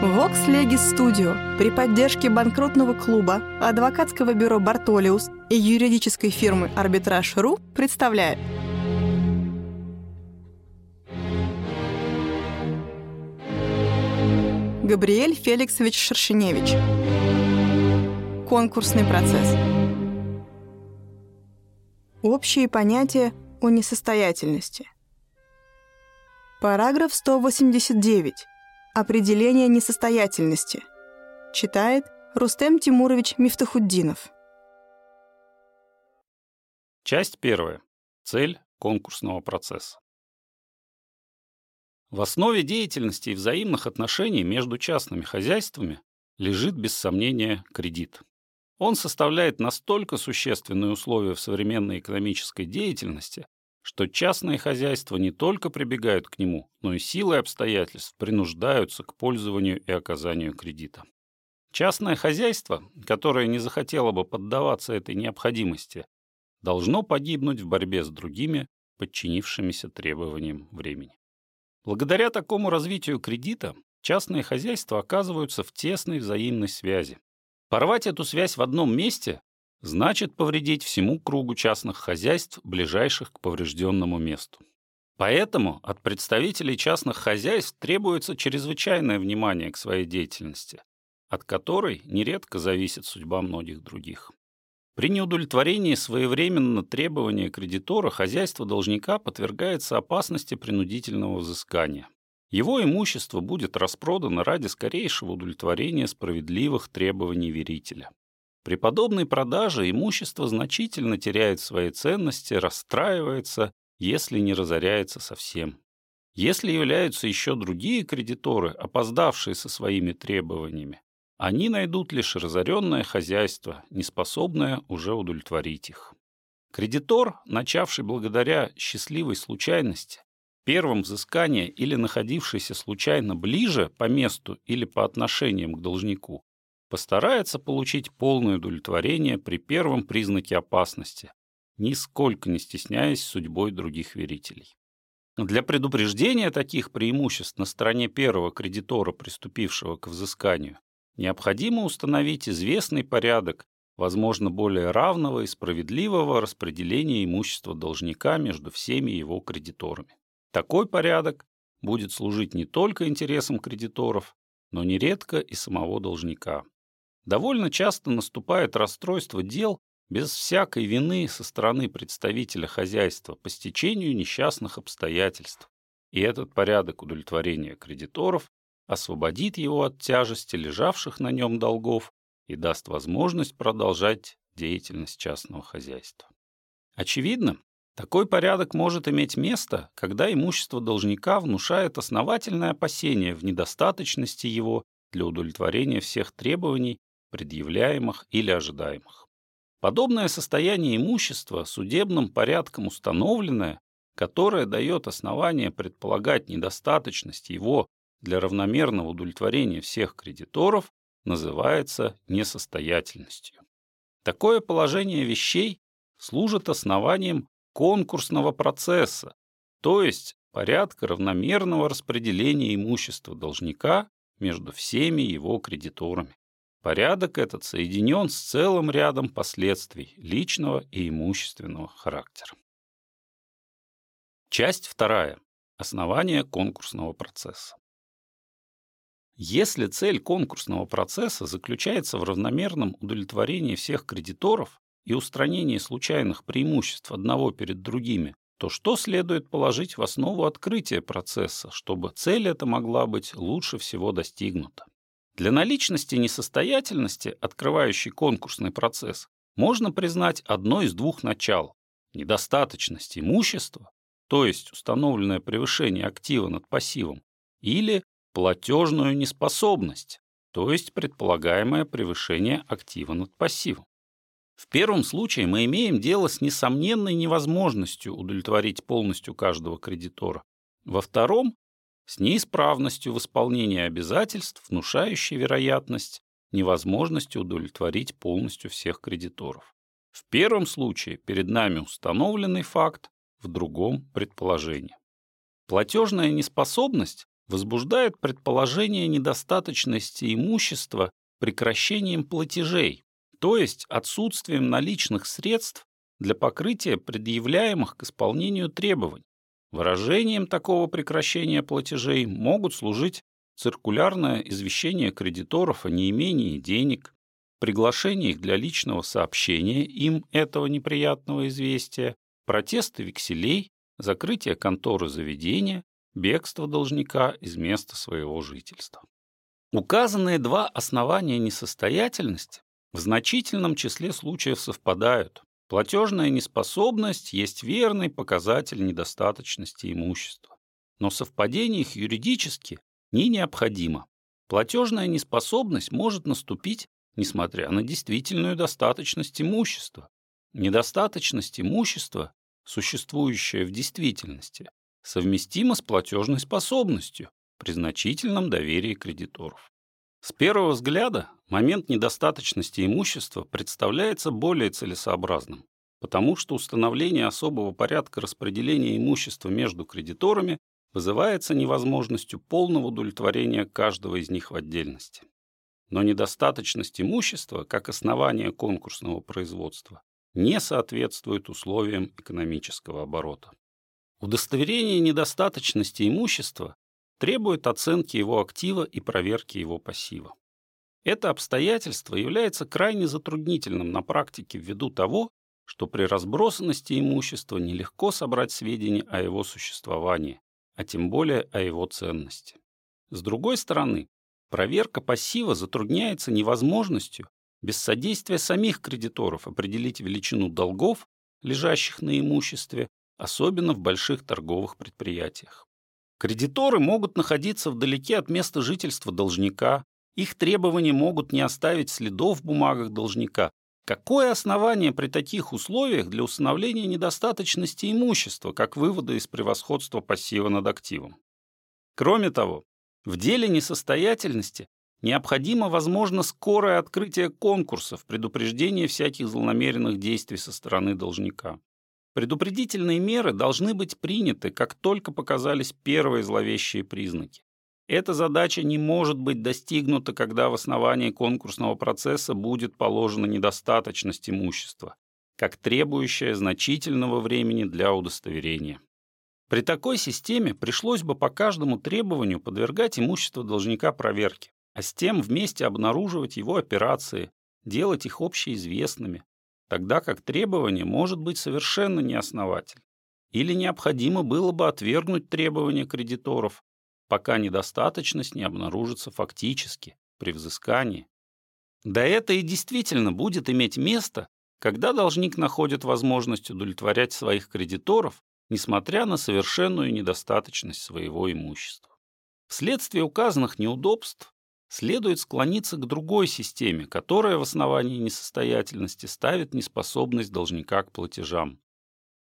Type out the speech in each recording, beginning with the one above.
Vox Legis Studio. При поддержке банкротного клуба, адвокатского бюро «Бартолиус» и юридической фирмы «Арбитраж.ру» представляет Габриэль Феликсович Шершеневич. Конкурсный процесс. Общие понятия о несостоятельности. Параграф 189 Определение несостоятельности. Читает Рустем Тимурович Мифтахуддинов. Часть первая. Цель конкурсного процесса. В основе деятельности и взаимных отношений между частными хозяйствами лежит, без сомнения, кредит. Он составляет настолько существенные условия в современной экономической деятельности, что частные хозяйства не только прибегают к нему, но и силой обстоятельств принуждаются к пользованию и оказанию кредита. Частное хозяйство, которое не захотело бы поддаваться этой необходимости, должно погибнуть в борьбе с другими, подчинившимися требованиям времени. Благодаря такому развитию кредита частные хозяйства оказываются в тесной взаимной связи. Порвать эту связь в одном месте значит повредить всему кругу частных хозяйств, ближайших к поврежденному месту. Поэтому от представителей частных хозяйств требуется чрезвычайное внимание к своей деятельности, от которой нередко зависит судьба многих других. При неудовлетворении своевременно требования кредитора хозяйство должника подвергается опасности принудительного взыскания. Его имущество будет распродано ради скорейшего удовлетворения справедливых требований верителя. При подобной продаже имущество значительно теряет свои ценности, расстраивается, если не разоряется совсем. Если являются еще другие кредиторы, опоздавшие со своими требованиями, они найдут лишь разоренное хозяйство, неспособное уже удовлетворить их. Кредитор, начавший благодаря счастливой случайности, первым взыскания или находившийся случайно ближе по месту или по отношениям к должнику, постарается получить полное удовлетворение при первом признаке опасности, нисколько не стесняясь судьбой других верителей. Для предупреждения таких преимуществ на стороне первого кредитора, приступившего к взысканию, необходимо установить известный порядок, возможно, более равного и справедливого распределения имущества должника между всеми его кредиторами. Такой порядок будет служить не только интересам кредиторов, но нередко и самого должника. Довольно часто наступает расстройство дел без всякой вины со стороны представителя хозяйства по стечению несчастных обстоятельств. И этот порядок удовлетворения кредиторов освободит его от тяжести лежавших на нем долгов и даст возможность продолжать деятельность частного хозяйства. Очевидно, такой порядок может иметь место, когда имущество должника внушает основательное опасение в недостаточности его для удовлетворения всех требований предъявляемых или ожидаемых. Подобное состояние имущества судебным порядком установленное, которое дает основание предполагать недостаточность его для равномерного удовлетворения всех кредиторов, называется несостоятельностью. Такое положение вещей служит основанием конкурсного процесса, то есть порядка равномерного распределения имущества должника между всеми его кредиторами. Порядок этот соединен с целым рядом последствий личного и имущественного характера. Часть вторая. Основание конкурсного процесса. Если цель конкурсного процесса заключается в равномерном удовлетворении всех кредиторов и устранении случайных преимуществ одного перед другими, то что следует положить в основу открытия процесса, чтобы цель эта могла быть лучше всего достигнута? Для наличности несостоятельности, открывающей конкурсный процесс, можно признать одно из двух начал – недостаточность имущества, то есть установленное превышение актива над пассивом, или платежную неспособность, то есть предполагаемое превышение актива над пассивом. В первом случае мы имеем дело с несомненной невозможностью удовлетворить полностью каждого кредитора. Во втором с неисправностью в исполнении обязательств, внушающей вероятность невозможности удовлетворить полностью всех кредиторов. В первом случае перед нами установленный факт, в другом – предположение. Платежная неспособность возбуждает предположение недостаточности имущества прекращением платежей, то есть отсутствием наличных средств для покрытия предъявляемых к исполнению требований. Выражением такого прекращения платежей могут служить циркулярное извещение кредиторов о неимении денег, приглашение их для личного сообщения им этого неприятного известия, протесты векселей, закрытие конторы заведения, бегство должника из места своего жительства. Указанные два основания несостоятельности в значительном числе случаев совпадают. Платежная неспособность есть верный показатель недостаточности имущества. Но совпадение их юридически не необходимо. Платежная неспособность может наступить, несмотря на действительную достаточность имущества. Недостаточность имущества, существующая в действительности, совместима с платежной способностью при значительном доверии кредиторов. С первого взгляда момент недостаточности имущества представляется более целесообразным, потому что установление особого порядка распределения имущества между кредиторами вызывается невозможностью полного удовлетворения каждого из них в отдельности. Но недостаточность имущества, как основание конкурсного производства, не соответствует условиям экономического оборота. Удостоверение недостаточности имущества требует оценки его актива и проверки его пассива. Это обстоятельство является крайне затруднительным на практике ввиду того, что при разбросанности имущества нелегко собрать сведения о его существовании, а тем более о его ценности. С другой стороны, проверка пассива затрудняется невозможностью без содействия самих кредиторов определить величину долгов, лежащих на имуществе, особенно в больших торговых предприятиях. Кредиторы могут находиться вдалеке от места жительства должника, их требования могут не оставить следов в бумагах должника. Какое основание при таких условиях для установления недостаточности имущества, как вывода из превосходства пассива над активом? Кроме того, в деле несостоятельности необходимо, возможно, скорое открытие конкурсов, предупреждение всяких злонамеренных действий со стороны должника. Предупредительные меры должны быть приняты, как только показались первые зловещие признаки. Эта задача не может быть достигнута, когда в основании конкурсного процесса будет положена недостаточность имущества, как требующая значительного времени для удостоверения. При такой системе пришлось бы по каждому требованию подвергать имущество должника проверке, а с тем вместе обнаруживать его операции, делать их общеизвестными, тогда как требование может быть совершенно неосновательным. Или необходимо было бы отвергнуть требования кредиторов, пока недостаточность не обнаружится фактически при взыскании. Да это и действительно будет иметь место, когда должник находит возможность удовлетворять своих кредиторов, несмотря на совершенную недостаточность своего имущества. Вследствие указанных неудобств следует склониться к другой системе, которая в основании несостоятельности ставит неспособность должника к платежам.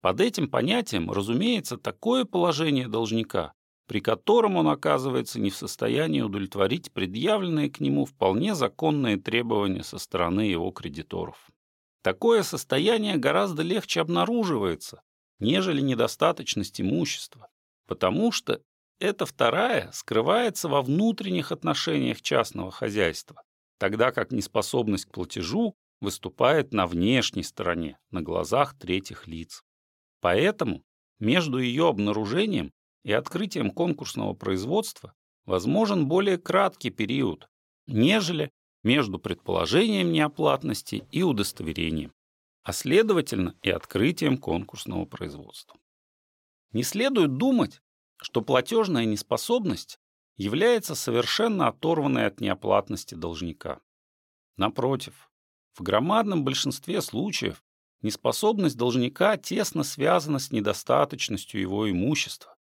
Под этим понятием разумеется такое положение должника, при котором он оказывается не в состоянии удовлетворить предъявленные к нему вполне законные требования со стороны его кредиторов. Такое состояние гораздо легче обнаруживается, нежели недостаточность имущества, потому что эта вторая скрывается во внутренних отношениях частного хозяйства, тогда как неспособность к платежу выступает на внешней стороне, на глазах третьих лиц. Поэтому между ее обнаружением и открытием конкурсного производства возможен более краткий период, нежели между предположением неоплатности и удостоверением, а следовательно и открытием конкурсного производства. Не следует думать, что платежная неспособность является совершенно оторванной от неоплатности должника. Напротив, в громадном большинстве случаев неспособность должника тесно связана с недостаточностью его имущества.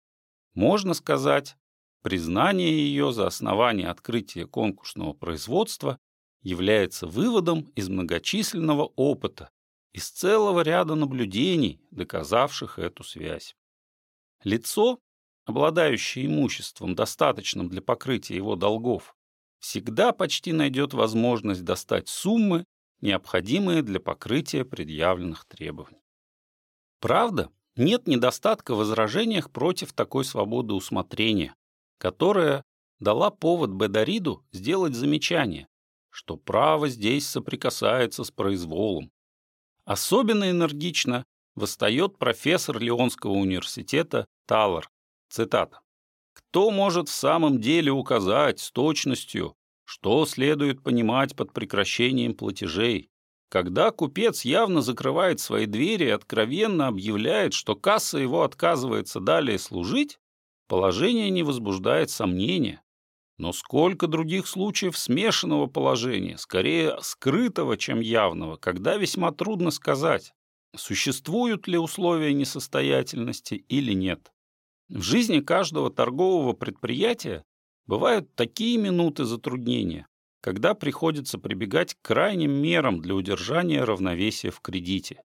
Можно сказать, признание ее за основание открытия конкурсного производства является выводом из многочисленного опыта, из целого ряда наблюдений, доказавших эту связь. Лицо, обладающий имуществом, достаточным для покрытия его долгов, всегда почти найдет возможность достать суммы, необходимые для покрытия предъявленных требований. Правда, нет недостатка в возражениях против такой свободы усмотрения, которая дала повод Бедариду сделать замечание, что право здесь соприкасается с произволом. Особенно энергично восстает профессор Лионского университета Таллар. Цитата. «Кто может в самом деле указать с точностью, что следует понимать под прекращением платежей, когда купец явно закрывает свои двери и откровенно объявляет, что касса его отказывается далее служить, положение не возбуждает сомнения. Но сколько других случаев смешанного положения, скорее скрытого, чем явного, когда весьма трудно сказать, существуют ли условия несостоятельности или нет. В жизни каждого торгового предприятия бывают такие минуты затруднения, когда приходится прибегать к крайним мерам для удержания равновесия в кредите.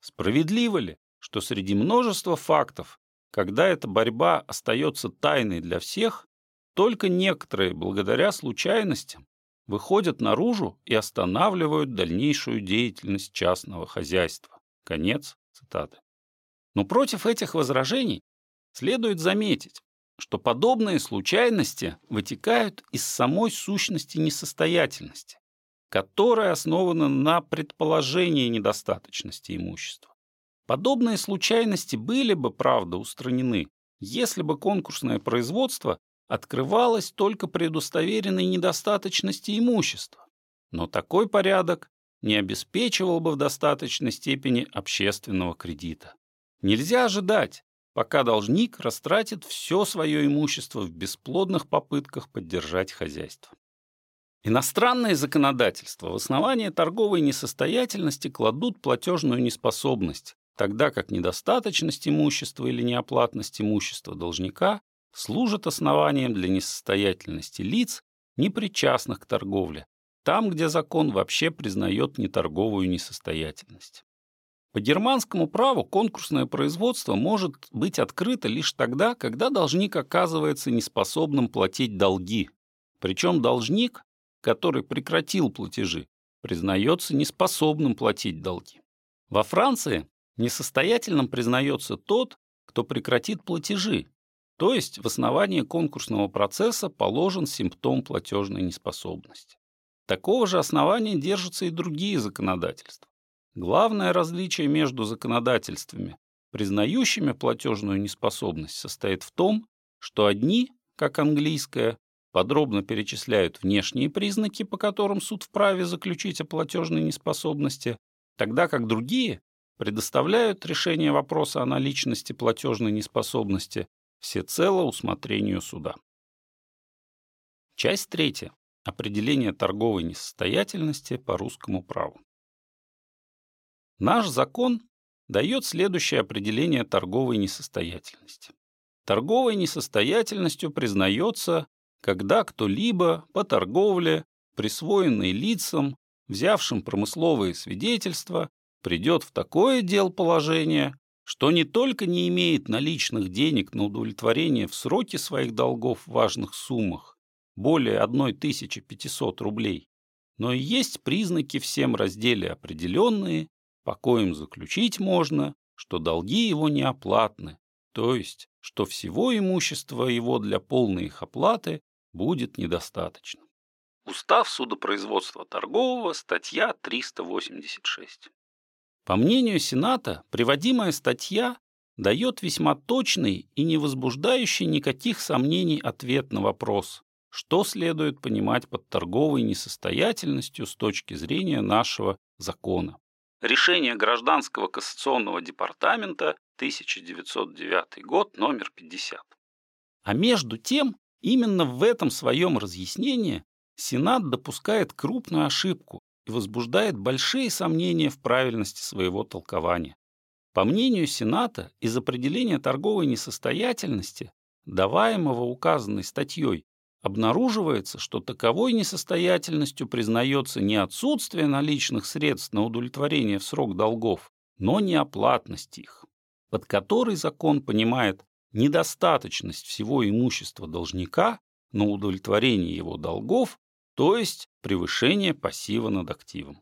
Справедливо ли, что среди множества фактов, когда эта борьба остается тайной для всех, только некоторые, благодаря случайностям, выходят наружу и останавливают дальнейшую деятельность частного хозяйства. Конец цитаты. Но против этих возражений следует заметить, что подобные случайности вытекают из самой сущности несостоятельности, которая основана на предположении недостаточности имущества. Подобные случайности были бы, правда, устранены, если бы конкурсное производство открывалась только при удостоверенной недостаточности имущества. Но такой порядок не обеспечивал бы в достаточной степени общественного кредита. Нельзя ожидать, пока должник растратит все свое имущество в бесплодных попытках поддержать хозяйство. Иностранные законодательства в основании торговой несостоятельности кладут платежную неспособность, тогда как недостаточность имущества или неоплатность имущества должника служит основанием для несостоятельности лиц, не причастных к торговле, там, где закон вообще признает неторговую несостоятельность. По германскому праву конкурсное производство может быть открыто лишь тогда, когда должник оказывается неспособным платить долги. Причем должник, который прекратил платежи, признается неспособным платить долги. Во Франции несостоятельным признается тот, кто прекратит платежи, то есть в основании конкурсного процесса положен симптом платежной неспособности. Такого же основания держатся и другие законодательства. Главное различие между законодательствами, признающими платежную неспособность, состоит в том, что одни, как английское, подробно перечисляют внешние признаки, по которым суд вправе заключить о платежной неспособности, тогда как другие предоставляют решение вопроса о наличности платежной неспособности всецело усмотрению суда. Часть третья. Определение торговой несостоятельности по русскому праву. Наш закон дает следующее определение торговой несостоятельности. Торговой несостоятельностью признается, когда кто-либо по торговле, присвоенной лицам, взявшим промысловые свидетельства, придет в такое дел положение, что не только не имеет наличных денег на удовлетворение в сроке своих долгов в важных суммах, более 1500 рублей, но и есть признаки всем разделе определенные, по коим заключить можно, что долги его неоплатны, то есть, что всего имущества его для полной их оплаты будет недостаточно. Устав судопроизводства торгового, статья 386. По мнению Сената, приводимая статья дает весьма точный и не возбуждающий никаких сомнений ответ на вопрос, что следует понимать под торговой несостоятельностью с точки зрения нашего закона. Решение Гражданского кассационного департамента 1909 год, номер 50. А между тем, именно в этом своем разъяснении Сенат допускает крупную ошибку, и возбуждает большие сомнения в правильности своего толкования. По мнению Сената, из определения торговой несостоятельности, даваемого указанной статьей, обнаруживается, что таковой несостоятельностью признается не отсутствие наличных средств на удовлетворение в срок долгов, но неоплатность их, под которой закон понимает недостаточность всего имущества должника на удовлетворение его долгов то есть превышение пассива над активом.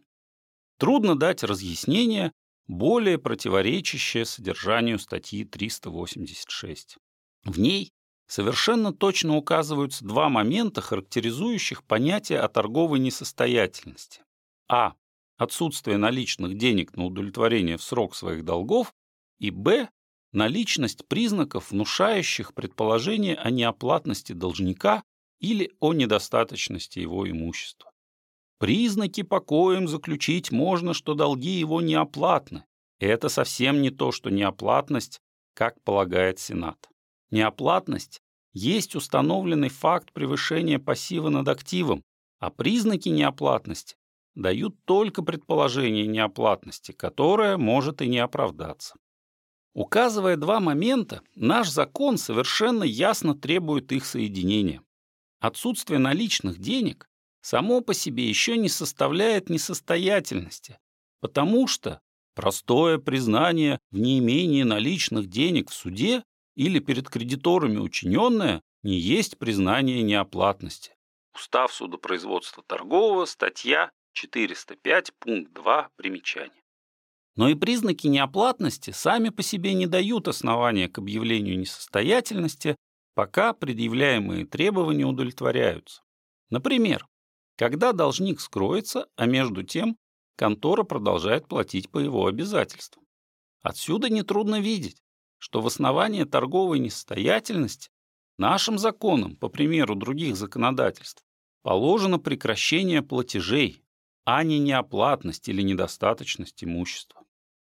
Трудно дать разъяснение, более противоречащее содержанию статьи 386. В ней совершенно точно указываются два момента, характеризующих понятие о торговой несостоятельности. А. Отсутствие наличных денег на удовлетворение в срок своих долгов. И Б. Наличность признаков, внушающих предположение о неоплатности должника или о недостаточности его имущества. Признаки по коим заключить можно, что долги его неоплатны. Это совсем не то, что неоплатность, как полагает Сенат. Неоплатность есть установленный факт превышения пассива над активом, а признаки неоплатности дают только предположение неоплатности, которое может и не оправдаться. Указывая два момента, наш закон совершенно ясно требует их соединения. Отсутствие наличных денег само по себе еще не составляет несостоятельности, потому что простое признание в неимении наличных денег в суде или перед кредиторами учиненное не есть признание неоплатности. Устав судопроизводства торгового, статья 405, пункт 2, примечание. Но и признаки неоплатности сами по себе не дают основания к объявлению несостоятельности, пока предъявляемые требования удовлетворяются. Например, когда должник скроется, а между тем контора продолжает платить по его обязательствам. Отсюда нетрудно видеть, что в основании торговой несостоятельности нашим законом, по примеру других законодательств, положено прекращение платежей, а не неоплатность или недостаточность имущества.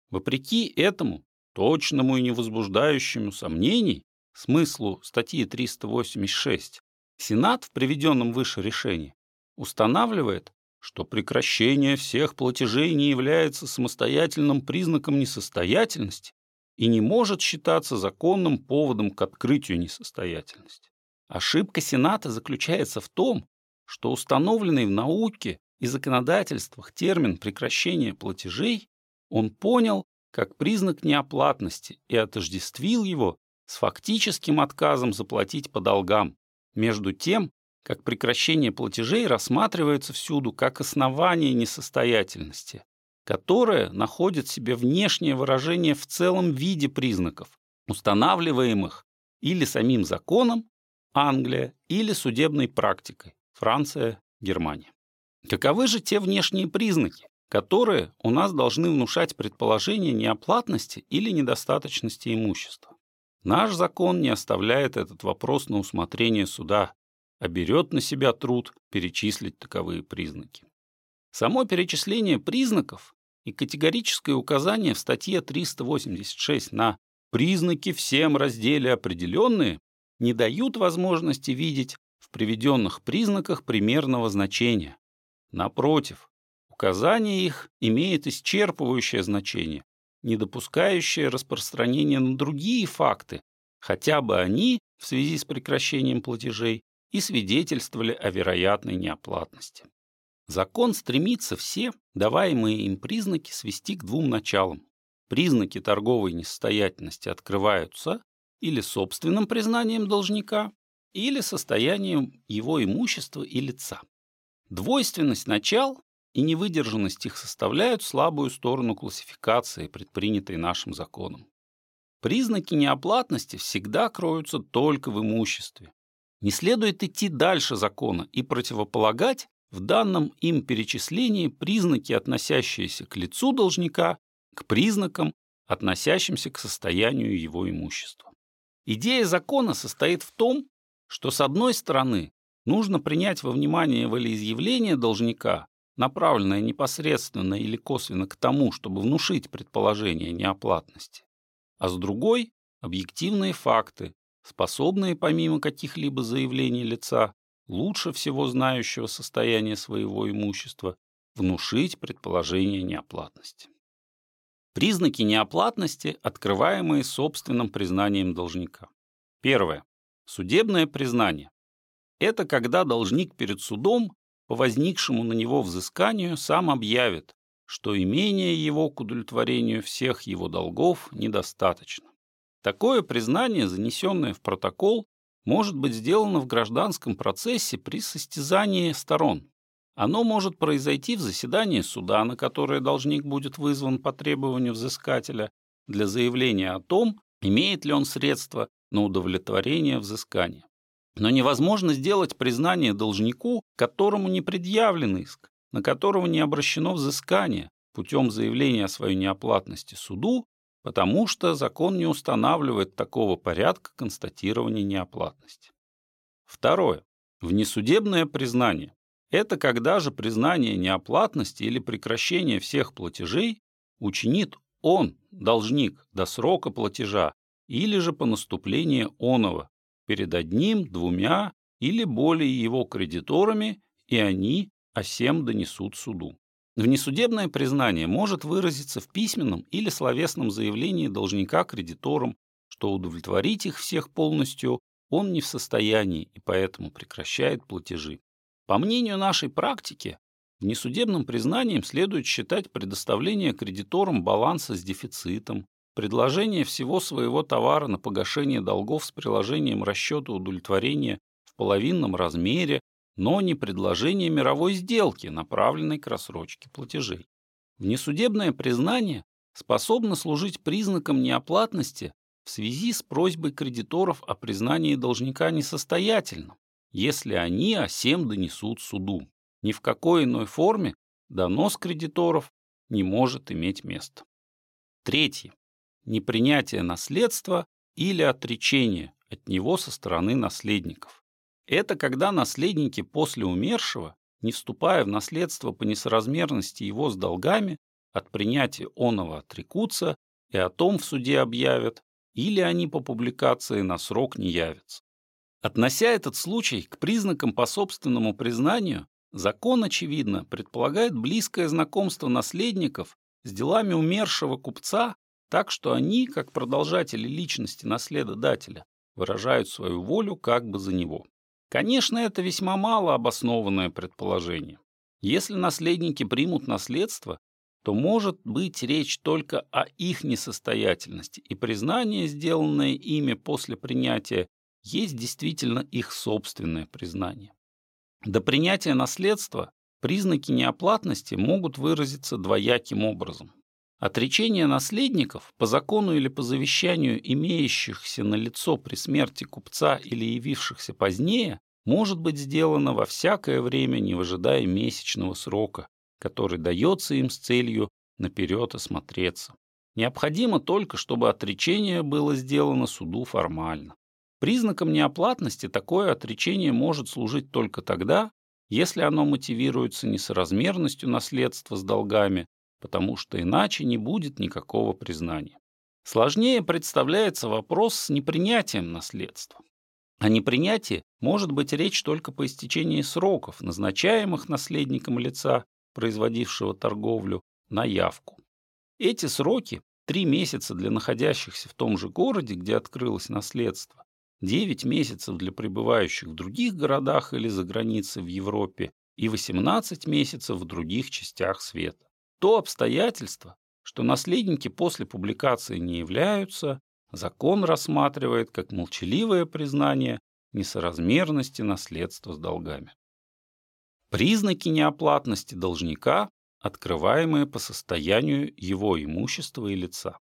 Вопреки этому точному и невозбуждающему сомнений смыслу статьи 386, Сенат в приведенном выше решении устанавливает, что прекращение всех платежей не является самостоятельным признаком несостоятельности и не может считаться законным поводом к открытию несостоятельности. Ошибка Сената заключается в том, что установленный в науке и законодательствах термин прекращения платежей он понял как признак неоплатности и отождествил его с фактическим отказом заплатить по долгам, между тем, как прекращение платежей рассматривается всюду как основание несостоятельности, которое находит себе внешнее выражение в целом виде признаков, устанавливаемых или самим законом Англия или судебной практикой Франция, Германия. Каковы же те внешние признаки, которые у нас должны внушать предположение неоплатности или недостаточности имущества? Наш закон не оставляет этот вопрос на усмотрение суда, а берет на себя труд перечислить таковые признаки. Само перечисление признаков и категорическое указание в статье 386 на признаки всем разделе определенные не дают возможности видеть в приведенных признаках примерного значения. Напротив, указание их имеет исчерпывающее значение, не допускающее распространения на другие факты, хотя бы они, в связи с прекращением платежей, и свидетельствовали о вероятной неоплатности. Закон стремится все даваемые им признаки свести к двум началам. Признаки торговой несостоятельности открываются или собственным признанием должника, или состоянием его имущества и лица. Двойственность начал и невыдержанность их составляют слабую сторону классификации, предпринятой нашим законом. Признаки неоплатности всегда кроются только в имуществе. Не следует идти дальше закона и противополагать в данном им перечислении признаки, относящиеся к лицу должника, к признакам, относящимся к состоянию его имущества. Идея закона состоит в том, что с одной стороны нужно принять во внимание волеизъявление должника, направленное непосредственно или косвенно к тому, чтобы внушить предположение неоплатности, а с другой – объективные факты, способные помимо каких-либо заявлений лица лучше всего знающего состояние своего имущества, внушить предположение неоплатности. Признаки неоплатности, открываемые собственным признанием должника. Первое. Судебное признание. Это когда должник перед судом по возникшему на него взысканию сам объявит, что имение его к удовлетворению всех его долгов недостаточно. Такое признание, занесенное в протокол, может быть сделано в гражданском процессе при состязании сторон. Оно может произойти в заседании суда, на которое должник будет вызван по требованию взыскателя для заявления о том, имеет ли он средства на удовлетворение взыскания. Но невозможно сделать признание должнику, которому не предъявлен иск, на которого не обращено взыскание путем заявления о своей неоплатности суду, потому что закон не устанавливает такого порядка констатирования неоплатности. Второе. Внесудебное признание. Это когда же признание неоплатности или прекращение всех платежей учинит он, должник, до срока платежа или же по наступлении оного перед одним, двумя или более его кредиторами, и они о сем донесут суду. Внесудебное признание может выразиться в письменном или словесном заявлении должника кредиторам, что удовлетворить их всех полностью он не в состоянии и поэтому прекращает платежи. По мнению нашей практики, внесудебным признанием следует считать предоставление кредиторам баланса с дефицитом, предложение всего своего товара на погашение долгов с приложением расчета удовлетворения в половинном размере, но не предложение мировой сделки, направленной к рассрочке платежей. Внесудебное признание способно служить признаком неоплатности в связи с просьбой кредиторов о признании должника несостоятельным, если они о сем донесут суду. Ни в какой иной форме донос кредиторов не может иметь места. Третье непринятие наследства или отречение от него со стороны наследников. Это когда наследники после умершего, не вступая в наследство по несоразмерности его с долгами, от принятия оного отрекутся и о том в суде объявят, или они по публикации на срок не явятся. Относя этот случай к признакам по собственному признанию, закон, очевидно, предполагает близкое знакомство наследников с делами умершего купца так что они, как продолжатели личности наследодателя, выражают свою волю как бы за него. Конечно, это весьма мало обоснованное предположение. Если наследники примут наследство, то может быть речь только о их несостоятельности, и признание, сделанное ими после принятия, есть действительно их собственное признание. До принятия наследства признаки неоплатности могут выразиться двояким образом. Отречение наследников по закону или по завещанию имеющихся на лицо при смерти купца или явившихся позднее может быть сделано во всякое время, не выжидая месячного срока, который дается им с целью наперед осмотреться. Необходимо только, чтобы отречение было сделано суду формально. Признаком неоплатности такое отречение может служить только тогда, если оно мотивируется несоразмерностью наследства с долгами потому что иначе не будет никакого признания. Сложнее представляется вопрос с непринятием наследства. О непринятии может быть речь только по истечении сроков, назначаемых наследником лица, производившего торговлю, на явку. Эти сроки – три месяца для находящихся в том же городе, где открылось наследство, 9 месяцев для пребывающих в других городах или за границей в Европе и 18 месяцев в других частях света. То обстоятельство, что наследники после публикации не являются, закон рассматривает как молчаливое признание несоразмерности наследства с долгами. Признаки неоплатности должника, открываемые по состоянию его имущества и лица.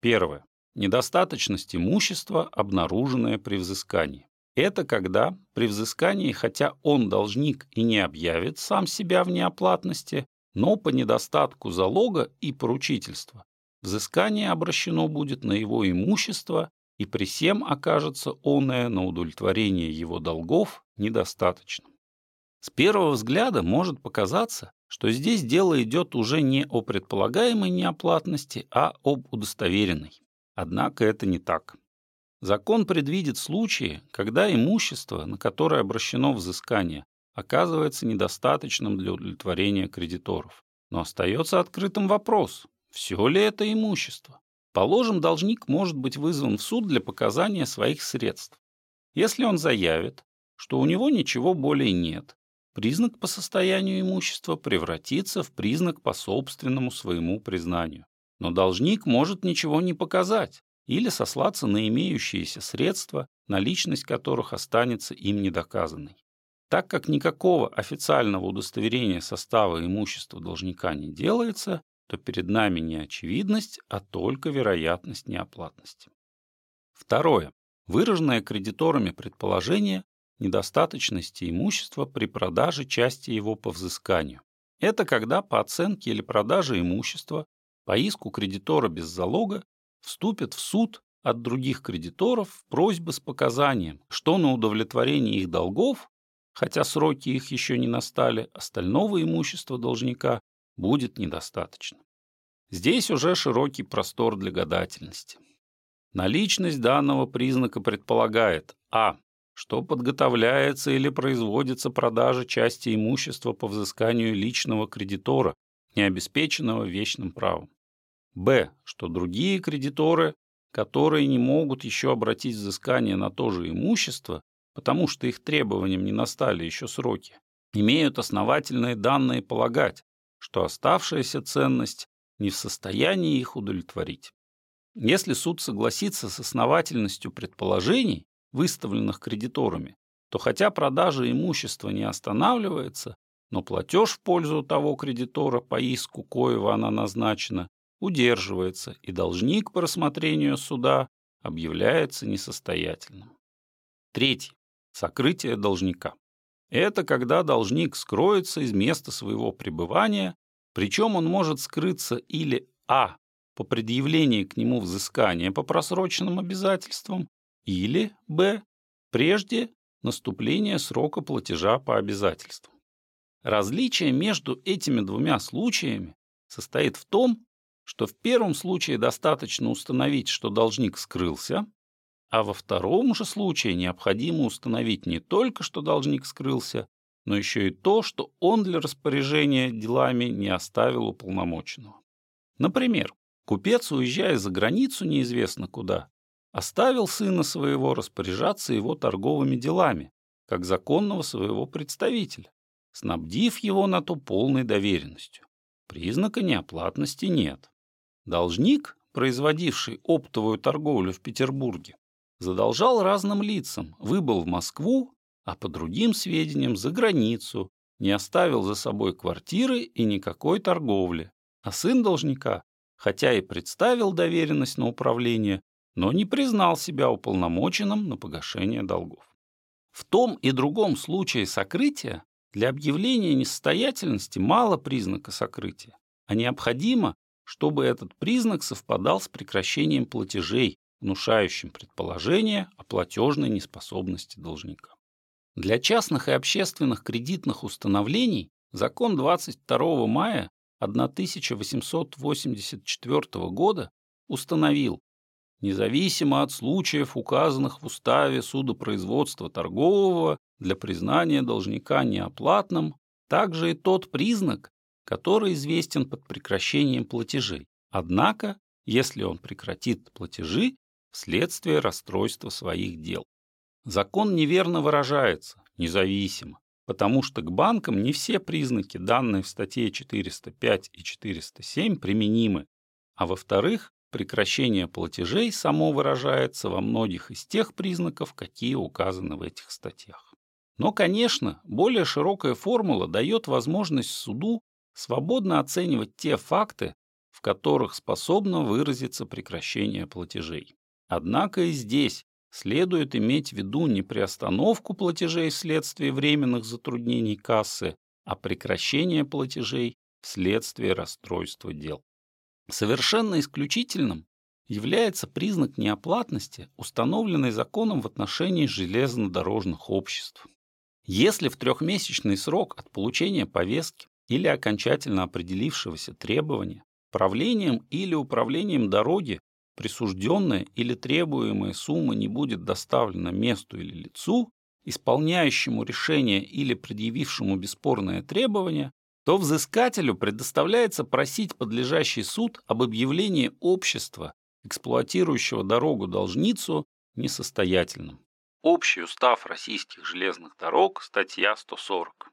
Первое. Недостаточность имущества, обнаруженная при взыскании. Это когда при взыскании, хотя он должник и не объявит сам себя в неоплатности, но по недостатку залога и поручительства взыскание обращено будет на его имущество, и при всем окажется оное на удовлетворение его долгов недостаточным. С первого взгляда может показаться, что здесь дело идет уже не о предполагаемой неоплатности, а об удостоверенной. Однако это не так. Закон предвидит случаи, когда имущество, на которое обращено взыскание, оказывается недостаточным для удовлетворения кредиторов. Но остается открытым вопрос, все ли это имущество. Положим, должник может быть вызван в суд для показания своих средств. Если он заявит, что у него ничего более нет, признак по состоянию имущества превратится в признак по собственному своему признанию. Но должник может ничего не показать или сослаться на имеющиеся средства, наличность которых останется им недоказанной. Так как никакого официального удостоверения состава имущества должника не делается, то перед нами не очевидность, а только вероятность неоплатности. Второе. выраженное кредиторами предположение недостаточности имущества при продаже части его по взысканию. Это когда по оценке или продаже имущества по иску кредитора без залога вступят в суд от других кредиторов просьбы с показанием, что на удовлетворение их долгов, хотя сроки их еще не настали, остального имущества должника будет недостаточно. Здесь уже широкий простор для гадательности. Наличность данного признака предполагает а. что подготовляется или производится продажа части имущества по взысканию личного кредитора, не обеспеченного вечным правом. б. что другие кредиторы, которые не могут еще обратить взыскание на то же имущество, потому что их требованиям не настали еще сроки, имеют основательные данные полагать, что оставшаяся ценность не в состоянии их удовлетворить. Если суд согласится с основательностью предположений, выставленных кредиторами, то хотя продажа имущества не останавливается, но платеж в пользу того кредитора, по иску коего она назначена, удерживается, и должник по рассмотрению суда объявляется несостоятельным. Третий. Сокрытие должника. Это когда должник скроется из места своего пребывания причем он может скрыться или а. по предъявлении к нему взыскания по просроченным обязательствам, или б. прежде наступления срока платежа по обязательствам. Различие между этими двумя случаями состоит в том, что в первом случае достаточно установить, что должник скрылся, а во втором же случае необходимо установить не только, что должник скрылся, но еще и то, что он для распоряжения делами не оставил уполномоченного. Например, купец, уезжая за границу неизвестно куда, оставил сына своего распоряжаться его торговыми делами, как законного своего представителя, снабдив его на то полной доверенностью. Признака неоплатности нет. Должник, производивший оптовую торговлю в Петербурге, задолжал разным лицам, выбыл в Москву а по другим сведениям за границу, не оставил за собой квартиры и никакой торговли. А сын должника, хотя и представил доверенность на управление, но не признал себя уполномоченным на погашение долгов. В том и другом случае сокрытия для объявления несостоятельности мало признака сокрытия, а необходимо, чтобы этот признак совпадал с прекращением платежей, внушающим предположение о платежной неспособности должника. Для частных и общественных кредитных установлений закон 22 мая 1884 года установил, независимо от случаев, указанных в уставе судопроизводства торгового для признания должника неоплатным, также и тот признак, который известен под прекращением платежей. Однако, если он прекратит платежи вследствие расстройства своих дел. Закон неверно выражается, независимо, потому что к банкам не все признаки, данные в статье 405 и 407, применимы, а во-вторых, прекращение платежей само выражается во многих из тех признаков, какие указаны в этих статьях. Но, конечно, более широкая формула дает возможность суду свободно оценивать те факты, в которых способно выразиться прекращение платежей. Однако и здесь следует иметь в виду не приостановку платежей вследствие временных затруднений кассы, а прекращение платежей вследствие расстройства дел. Совершенно исключительным является признак неоплатности, установленный законом в отношении железнодорожных обществ. Если в трехмесячный срок от получения повестки или окончательно определившегося требования правлением или управлением дороги присужденная или требуемая сумма не будет доставлена месту или лицу, исполняющему решение или предъявившему бесспорное требование, то взыскателю предоставляется просить подлежащий суд об объявлении общества, эксплуатирующего дорогу-должницу, несостоятельным. Общий устав российских железных дорог, статья 140.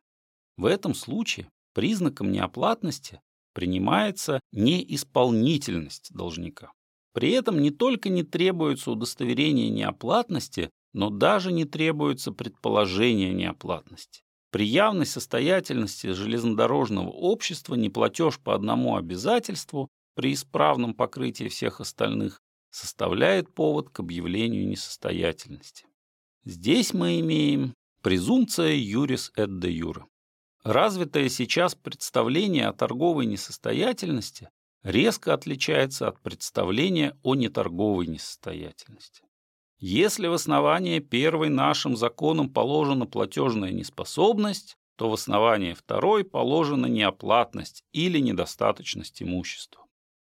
В этом случае признаком неоплатности принимается неисполнительность должника. При этом не только не требуется удостоверение неоплатности, но даже не требуется предположение неоплатности. При явной состоятельности железнодорожного общества неплатеж по одному обязательству при исправном покрытии всех остальных составляет повод к объявлению несостоятельности. Здесь мы имеем презумпция юрис et de jure. Развитое сейчас представление о торговой несостоятельности резко отличается от представления о неторговой несостоятельности. Если в основании первой нашим законом положена платежная неспособность, то в основании второй положена неоплатность или недостаточность имущества.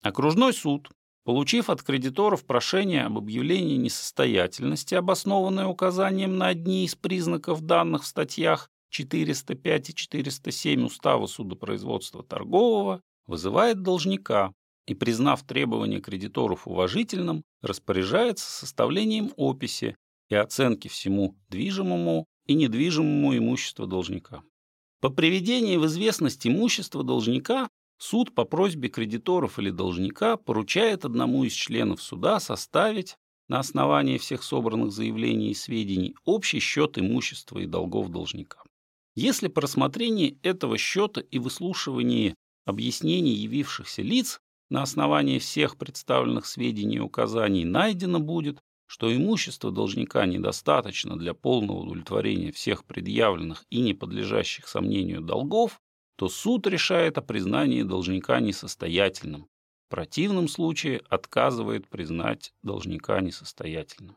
Окружной суд, получив от кредиторов прошение об объявлении несостоятельности, обоснованное указанием на одни из признаков данных в статьях 405 и 407 Устава судопроизводства торгового, вызывает должника и, признав требование кредиторов уважительным, распоряжается составлением описи и оценки всему движимому и недвижимому имуществу должника. По приведении в известность имущества должника суд по просьбе кредиторов или должника поручает одному из членов суда составить на основании всех собранных заявлений и сведений общий счет имущества и долгов должника. Если по рассмотрении этого счета и выслушивании объяснений явившихся лиц на основании всех представленных сведений и указаний найдено будет, что имущество должника недостаточно для полного удовлетворения всех предъявленных и не подлежащих сомнению долгов, то суд решает о признании должника несостоятельным. В противном случае отказывает признать должника несостоятельным.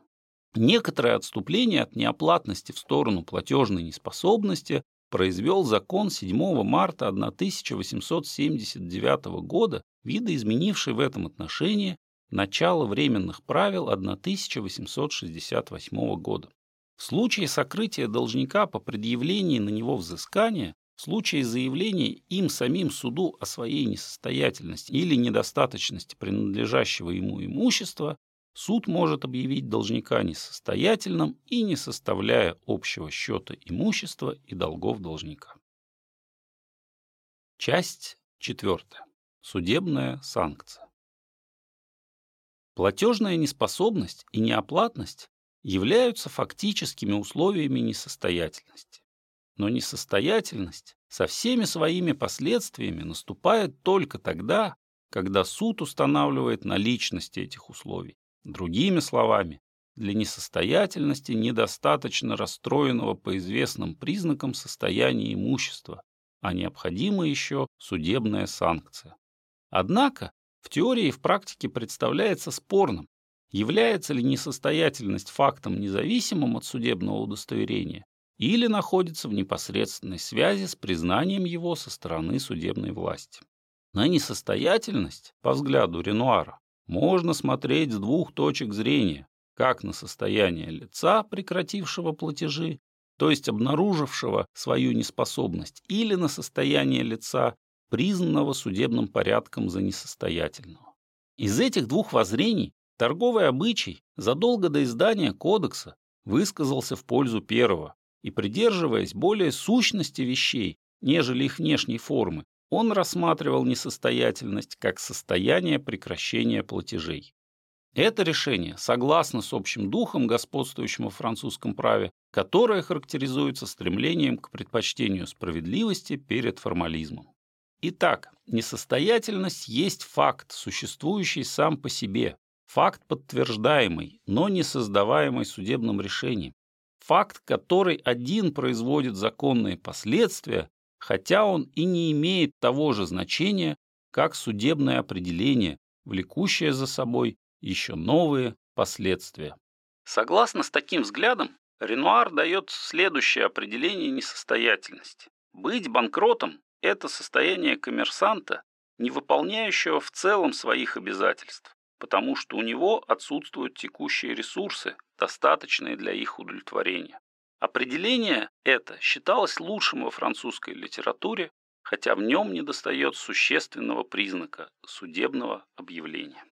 Некоторое отступление от неоплатности в сторону платежной неспособности произвел закон 7 марта 1879 года, видоизменивший в этом отношении начало временных правил 1868 года. В случае сокрытия должника по предъявлении на него взыскания, в случае заявления им самим суду о своей несостоятельности или недостаточности принадлежащего ему имущества, суд может объявить должника несостоятельным и не составляя общего счета имущества и долгов должника. Часть четвертая. Судебная санкция. Платежная неспособность и неоплатность являются фактическими условиями несостоятельности. Но несостоятельность со всеми своими последствиями наступает только тогда, когда суд устанавливает наличность этих условий. Другими словами, для несостоятельности недостаточно расстроенного по известным признакам состояния имущества, а необходима еще судебная санкция. Однако в теории и в практике представляется спорным, является ли несостоятельность фактом независимым от судебного удостоверения или находится в непосредственной связи с признанием его со стороны судебной власти. На несостоятельность, по взгляду Ренуара, можно смотреть с двух точек зрения, как на состояние лица, прекратившего платежи, то есть обнаружившего свою неспособность, или на состояние лица, признанного судебным порядком за несостоятельного. Из этих двух воззрений торговый обычай задолго до издания кодекса высказался в пользу первого, и, придерживаясь более сущности вещей, нежели их внешней формы, он рассматривал несостоятельность как состояние прекращения платежей. Это решение согласно с общим духом, господствующим во французском праве, которое характеризуется стремлением к предпочтению справедливости перед формализмом. Итак, несостоятельность есть факт, существующий сам по себе, факт подтверждаемый, но не создаваемый судебным решением, факт, который один производит законные последствия, хотя он и не имеет того же значения, как судебное определение, влекущее за собой еще новые последствия. Согласно с таким взглядом, Ренуар дает следующее определение несостоятельности. Быть банкротом это состояние коммерсанта, не выполняющего в целом своих обязательств, потому что у него отсутствуют текущие ресурсы, достаточные для их удовлетворения. Определение это считалось лучшим во французской литературе, хотя в нем недостает существенного признака судебного объявления.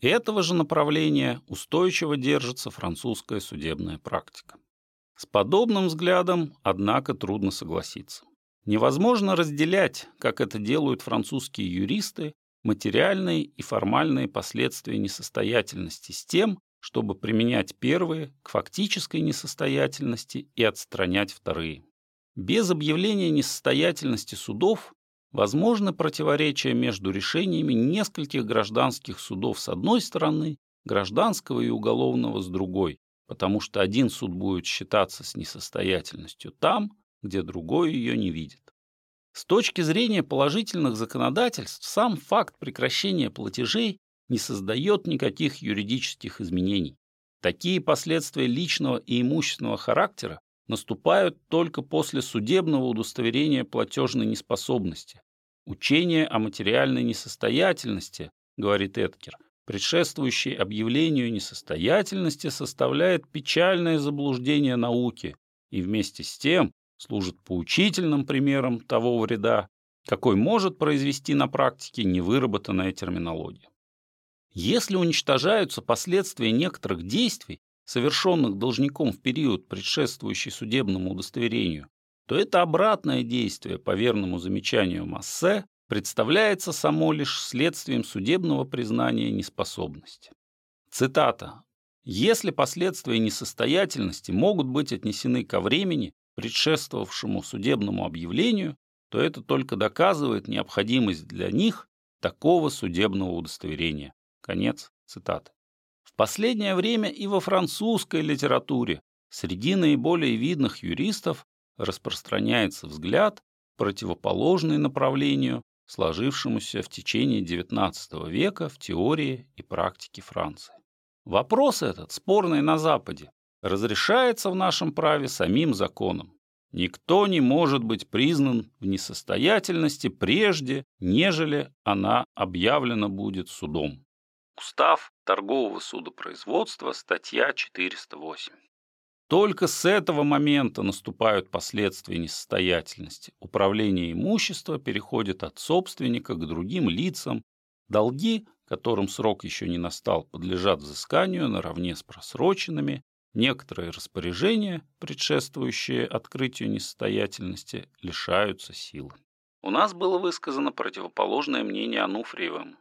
Этого же направления устойчиво держится французская судебная практика. С подобным взглядом, однако, трудно согласиться. Невозможно разделять, как это делают французские юристы, материальные и формальные последствия несостоятельности с тем, чтобы применять первые к фактической несостоятельности и отстранять вторые. Без объявления несостоятельности судов возможно противоречие между решениями нескольких гражданских судов с одной стороны гражданского и уголовного с другой, потому что один суд будет считаться с несостоятельностью там, где другой ее не видит. С точки зрения положительных законодательств, сам факт прекращения платежей не создает никаких юридических изменений. Такие последствия личного и имущественного характера наступают только после судебного удостоверения платежной неспособности. Учение о материальной несостоятельности, говорит Эткер, предшествующее объявлению несостоятельности, составляет печальное заблуждение науки и вместе с тем служит поучительным примером того вреда, какой может произвести на практике невыработанная терминология. Если уничтожаются последствия некоторых действий, совершенных должником в период, предшествующий судебному удостоверению, то это обратное действие, по верному замечанию Массе, представляется само лишь следствием судебного признания неспособности. Цитата. «Если последствия несостоятельности могут быть отнесены ко времени, предшествовавшему судебному объявлению, то это только доказывает необходимость для них такого судебного удостоверения». Конец цитаты. В последнее время и во французской литературе среди наиболее видных юристов распространяется взгляд, противоположный направлению, сложившемуся в течение XIX века в теории и практике Франции. Вопрос этот, спорный на Западе, разрешается в нашем праве самим законом. Никто не может быть признан в несостоятельности прежде, нежели она объявлена будет судом. Устав торгового судопроизводства, статья 408. Только с этого момента наступают последствия несостоятельности. Управление имущества переходит от собственника к другим лицам. Долги, которым срок еще не настал, подлежат взысканию наравне с просроченными. Некоторые распоряжения, предшествующие открытию несостоятельности, лишаются силы. У нас было высказано противоположное мнение Ануфриевым.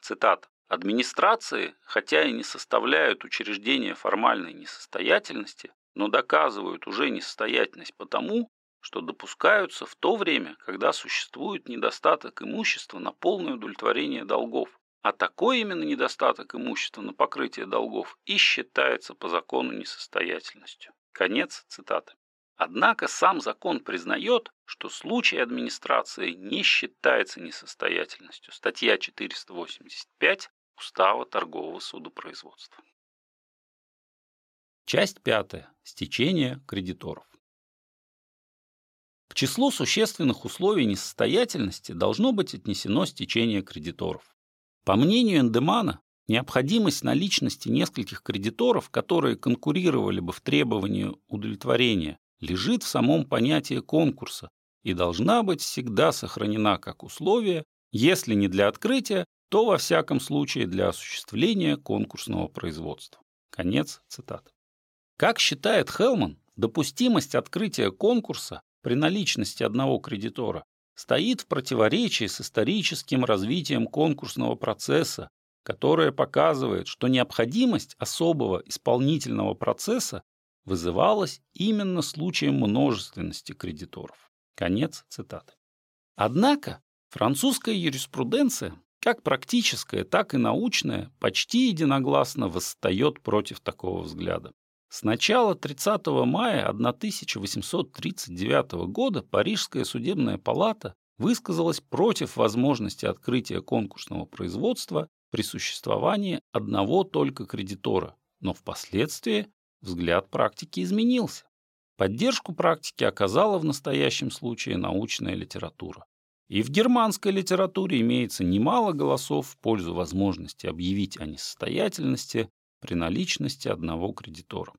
Цитат. Администрации, хотя и не составляют учреждения формальной несостоятельности, но доказывают уже несостоятельность потому, что допускаются в то время, когда существует недостаток имущества на полное удовлетворение долгов. А такой именно недостаток имущества на покрытие долгов и считается по закону несостоятельностью. Конец цитаты. Однако сам закон признает, что случай администрации не считается несостоятельностью. Статья 485 Устава торгового судопроизводства. Часть пятая. Стечение кредиторов. К числу существенных условий несостоятельности должно быть отнесено стечение кредиторов. По мнению Эндемана, необходимость наличности нескольких кредиторов, которые конкурировали бы в требовании удовлетворения, лежит в самом понятии конкурса и должна быть всегда сохранена как условие, если не для открытия, то во всяком случае для осуществления конкурсного производства. Конец цитаты. Как считает Хелман, допустимость открытия конкурса при наличности одного кредитора стоит в противоречии с историческим развитием конкурсного процесса, которое показывает, что необходимость особого исполнительного процесса вызывалась именно случаем множественности кредиторов. Конец цитаты. Однако французская юриспруденция как практическое, так и научное, почти единогласно восстает против такого взгляда. С начала 30 мая 1839 года Парижская судебная палата высказалась против возможности открытия конкурсного производства при существовании одного только кредитора, но впоследствии взгляд практики изменился. Поддержку практики оказала в настоящем случае научная литература. И в германской литературе имеется немало голосов в пользу возможности объявить о несостоятельности при наличности одного кредитора.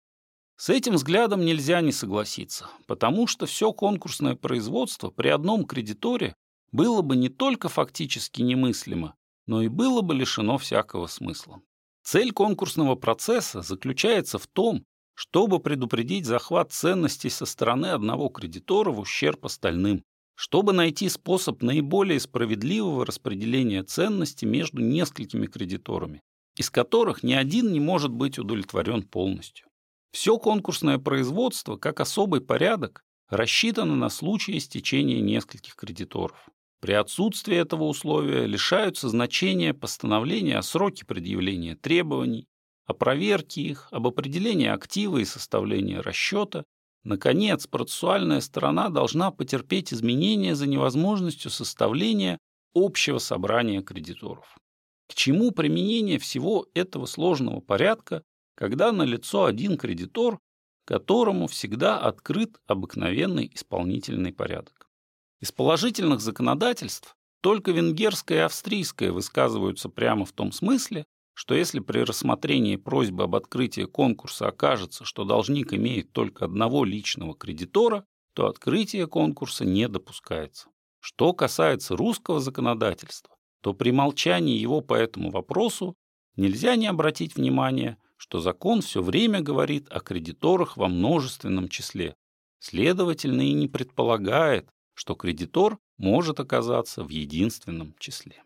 С этим взглядом нельзя не согласиться, потому что все конкурсное производство при одном кредиторе было бы не только фактически немыслимо, но и было бы лишено всякого смысла. Цель конкурсного процесса заключается в том, чтобы предупредить захват ценностей со стороны одного кредитора в ущерб остальным, чтобы найти способ наиболее справедливого распределения ценностей между несколькими кредиторами, из которых ни один не может быть удовлетворен полностью. Все конкурсное производство, как особый порядок, рассчитано на случай стечения нескольких кредиторов. При отсутствии этого условия лишаются значения постановления о сроке предъявления требований, о проверке их, об определении актива и составлении расчета. Наконец, процессуальная сторона должна потерпеть изменения за невозможностью составления общего собрания кредиторов. К чему применение всего этого сложного порядка, когда налицо один кредитор, которому всегда открыт обыкновенный исполнительный порядок? Из положительных законодательств только венгерское и австрийское высказываются прямо в том смысле, что если при рассмотрении просьбы об открытии конкурса окажется, что должник имеет только одного личного кредитора, то открытие конкурса не допускается. Что касается русского законодательства, то при молчании его по этому вопросу нельзя не обратить внимание, что закон все время говорит о кредиторах во множественном числе, следовательно и не предполагает, что кредитор может оказаться в единственном числе.